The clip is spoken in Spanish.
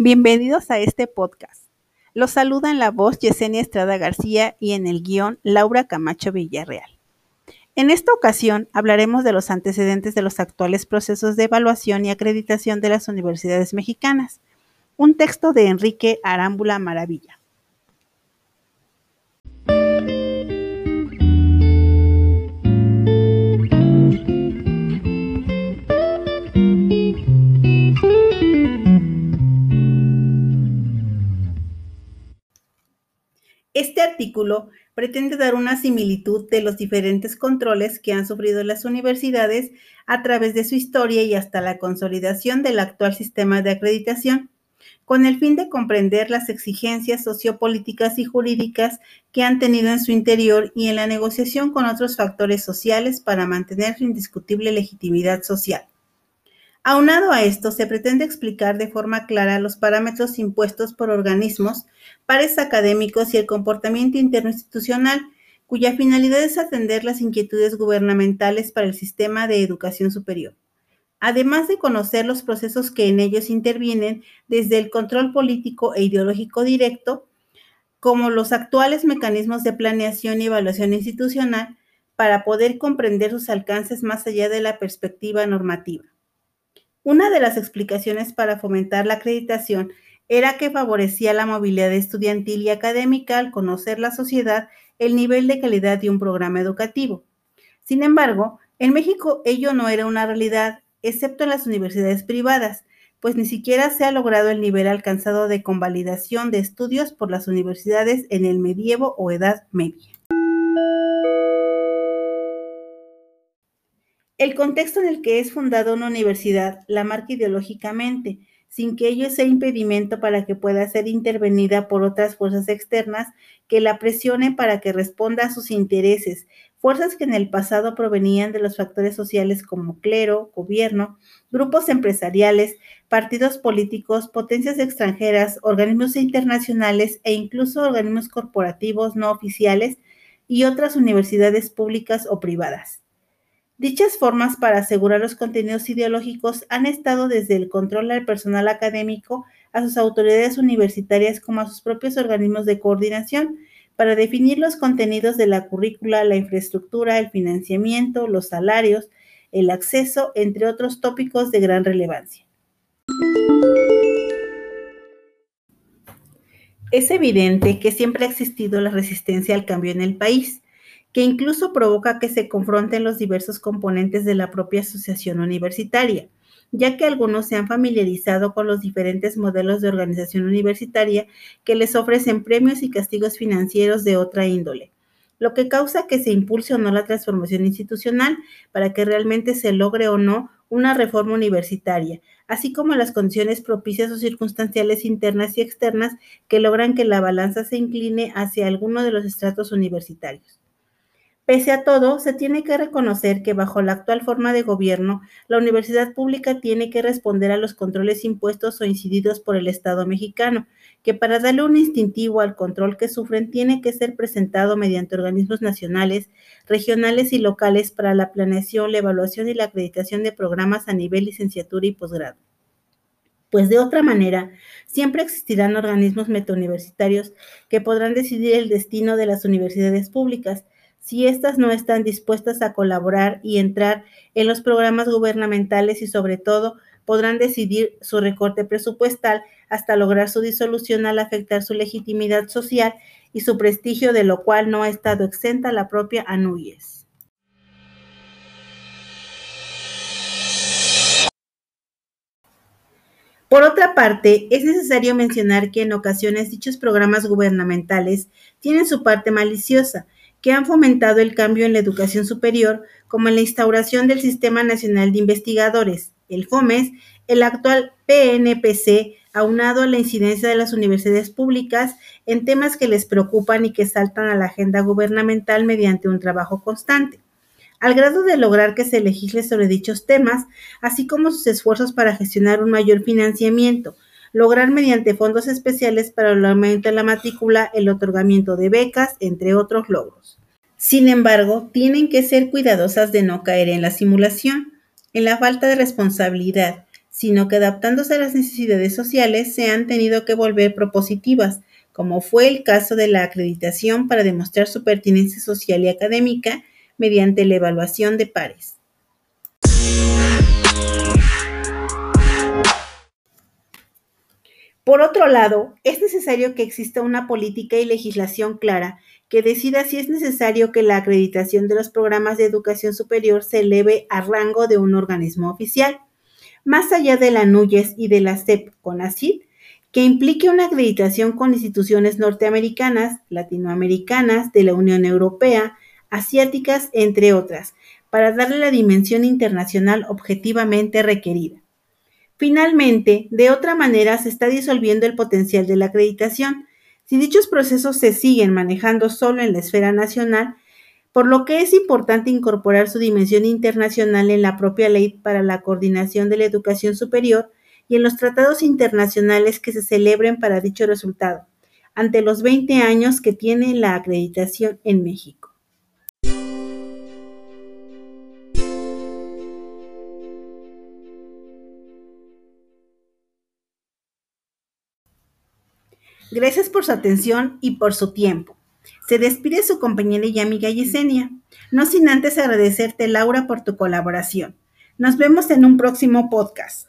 Bienvenidos a este podcast. Los saluda en la voz Yesenia Estrada García y en el guion Laura Camacho Villarreal. En esta ocasión hablaremos de los antecedentes de los actuales procesos de evaluación y acreditación de las universidades mexicanas. Un texto de Enrique Arámbula Maravilla. Artículo pretende dar una similitud de los diferentes controles que han sufrido las universidades a través de su historia y hasta la consolidación del actual sistema de acreditación, con el fin de comprender las exigencias sociopolíticas y jurídicas que han tenido en su interior y en la negociación con otros factores sociales para mantener su indiscutible legitimidad social. Aunado a esto, se pretende explicar de forma clara los parámetros impuestos por organismos, pares académicos y el comportamiento interno institucional, cuya finalidad es atender las inquietudes gubernamentales para el sistema de educación superior. Además de conocer los procesos que en ellos intervienen desde el control político e ideológico directo, como los actuales mecanismos de planeación y evaluación institucional, para poder comprender sus alcances más allá de la perspectiva normativa. Una de las explicaciones para fomentar la acreditación era que favorecía la movilidad estudiantil y académica al conocer la sociedad el nivel de calidad de un programa educativo. Sin embargo, en México ello no era una realidad, excepto en las universidades privadas, pues ni siquiera se ha logrado el nivel alcanzado de convalidación de estudios por las universidades en el medievo o edad media. El contexto en el que es fundada una universidad la marca ideológicamente, sin que ello sea impedimento para que pueda ser intervenida por otras fuerzas externas que la presionen para que responda a sus intereses, fuerzas que en el pasado provenían de los factores sociales como clero, gobierno, grupos empresariales, partidos políticos, potencias extranjeras, organismos internacionales e incluso organismos corporativos no oficiales y otras universidades públicas o privadas. Dichas formas para asegurar los contenidos ideológicos han estado desde el control al personal académico a sus autoridades universitarias como a sus propios organismos de coordinación para definir los contenidos de la currícula, la infraestructura, el financiamiento, los salarios, el acceso, entre otros tópicos de gran relevancia. Es evidente que siempre ha existido la resistencia al cambio en el país que incluso provoca que se confronten los diversos componentes de la propia asociación universitaria, ya que algunos se han familiarizado con los diferentes modelos de organización universitaria que les ofrecen premios y castigos financieros de otra índole, lo que causa que se impulse o no la transformación institucional para que realmente se logre o no una reforma universitaria, así como las condiciones propicias o circunstanciales internas y externas que logran que la balanza se incline hacia alguno de los estratos universitarios. Pese a todo, se tiene que reconocer que bajo la actual forma de gobierno, la universidad pública tiene que responder a los controles impuestos o incididos por el Estado mexicano, que para darle un instintivo al control que sufren tiene que ser presentado mediante organismos nacionales, regionales y locales para la planeación, la evaluación y la acreditación de programas a nivel licenciatura y posgrado. Pues de otra manera, siempre existirán organismos metauniversitarios que podrán decidir el destino de las universidades públicas, si éstas no están dispuestas a colaborar y entrar en los programas gubernamentales y sobre todo podrán decidir su recorte presupuestal hasta lograr su disolución al afectar su legitimidad social y su prestigio, de lo cual no ha estado exenta la propia ANUYES. Por otra parte, es necesario mencionar que en ocasiones dichos programas gubernamentales tienen su parte maliciosa, que han fomentado el cambio en la educación superior, como en la instauración del Sistema Nacional de Investigadores, el FOMES, el actual PNPC, aunado a la incidencia de las universidades públicas en temas que les preocupan y que saltan a la agenda gubernamental mediante un trabajo constante, al grado de lograr que se legisle sobre dichos temas, así como sus esfuerzos para gestionar un mayor financiamiento, lograr mediante fondos especiales para el aumento de la matrícula, el otorgamiento de becas, entre otros logros. Sin embargo, tienen que ser cuidadosas de no caer en la simulación, en la falta de responsabilidad, sino que adaptándose a las necesidades sociales se han tenido que volver propositivas, como fue el caso de la acreditación para demostrar su pertinencia social y académica mediante la evaluación de pares. Por otro lado, es necesario que exista una política y legislación clara que decida si es necesario que la acreditación de los programas de educación superior se eleve a rango de un organismo oficial, más allá de la NUYES y de la CEP con ACID, que implique una acreditación con instituciones norteamericanas, latinoamericanas, de la Unión Europea, asiáticas, entre otras, para darle la dimensión internacional objetivamente requerida. Finalmente, de otra manera se está disolviendo el potencial de la acreditación si dichos procesos se siguen manejando solo en la esfera nacional, por lo que es importante incorporar su dimensión internacional en la propia ley para la coordinación de la educación superior y en los tratados internacionales que se celebren para dicho resultado, ante los 20 años que tiene la acreditación en México. Gracias por su atención y por su tiempo. Se despide su compañera y amiga Yesenia, no sin antes agradecerte Laura por tu colaboración. Nos vemos en un próximo podcast.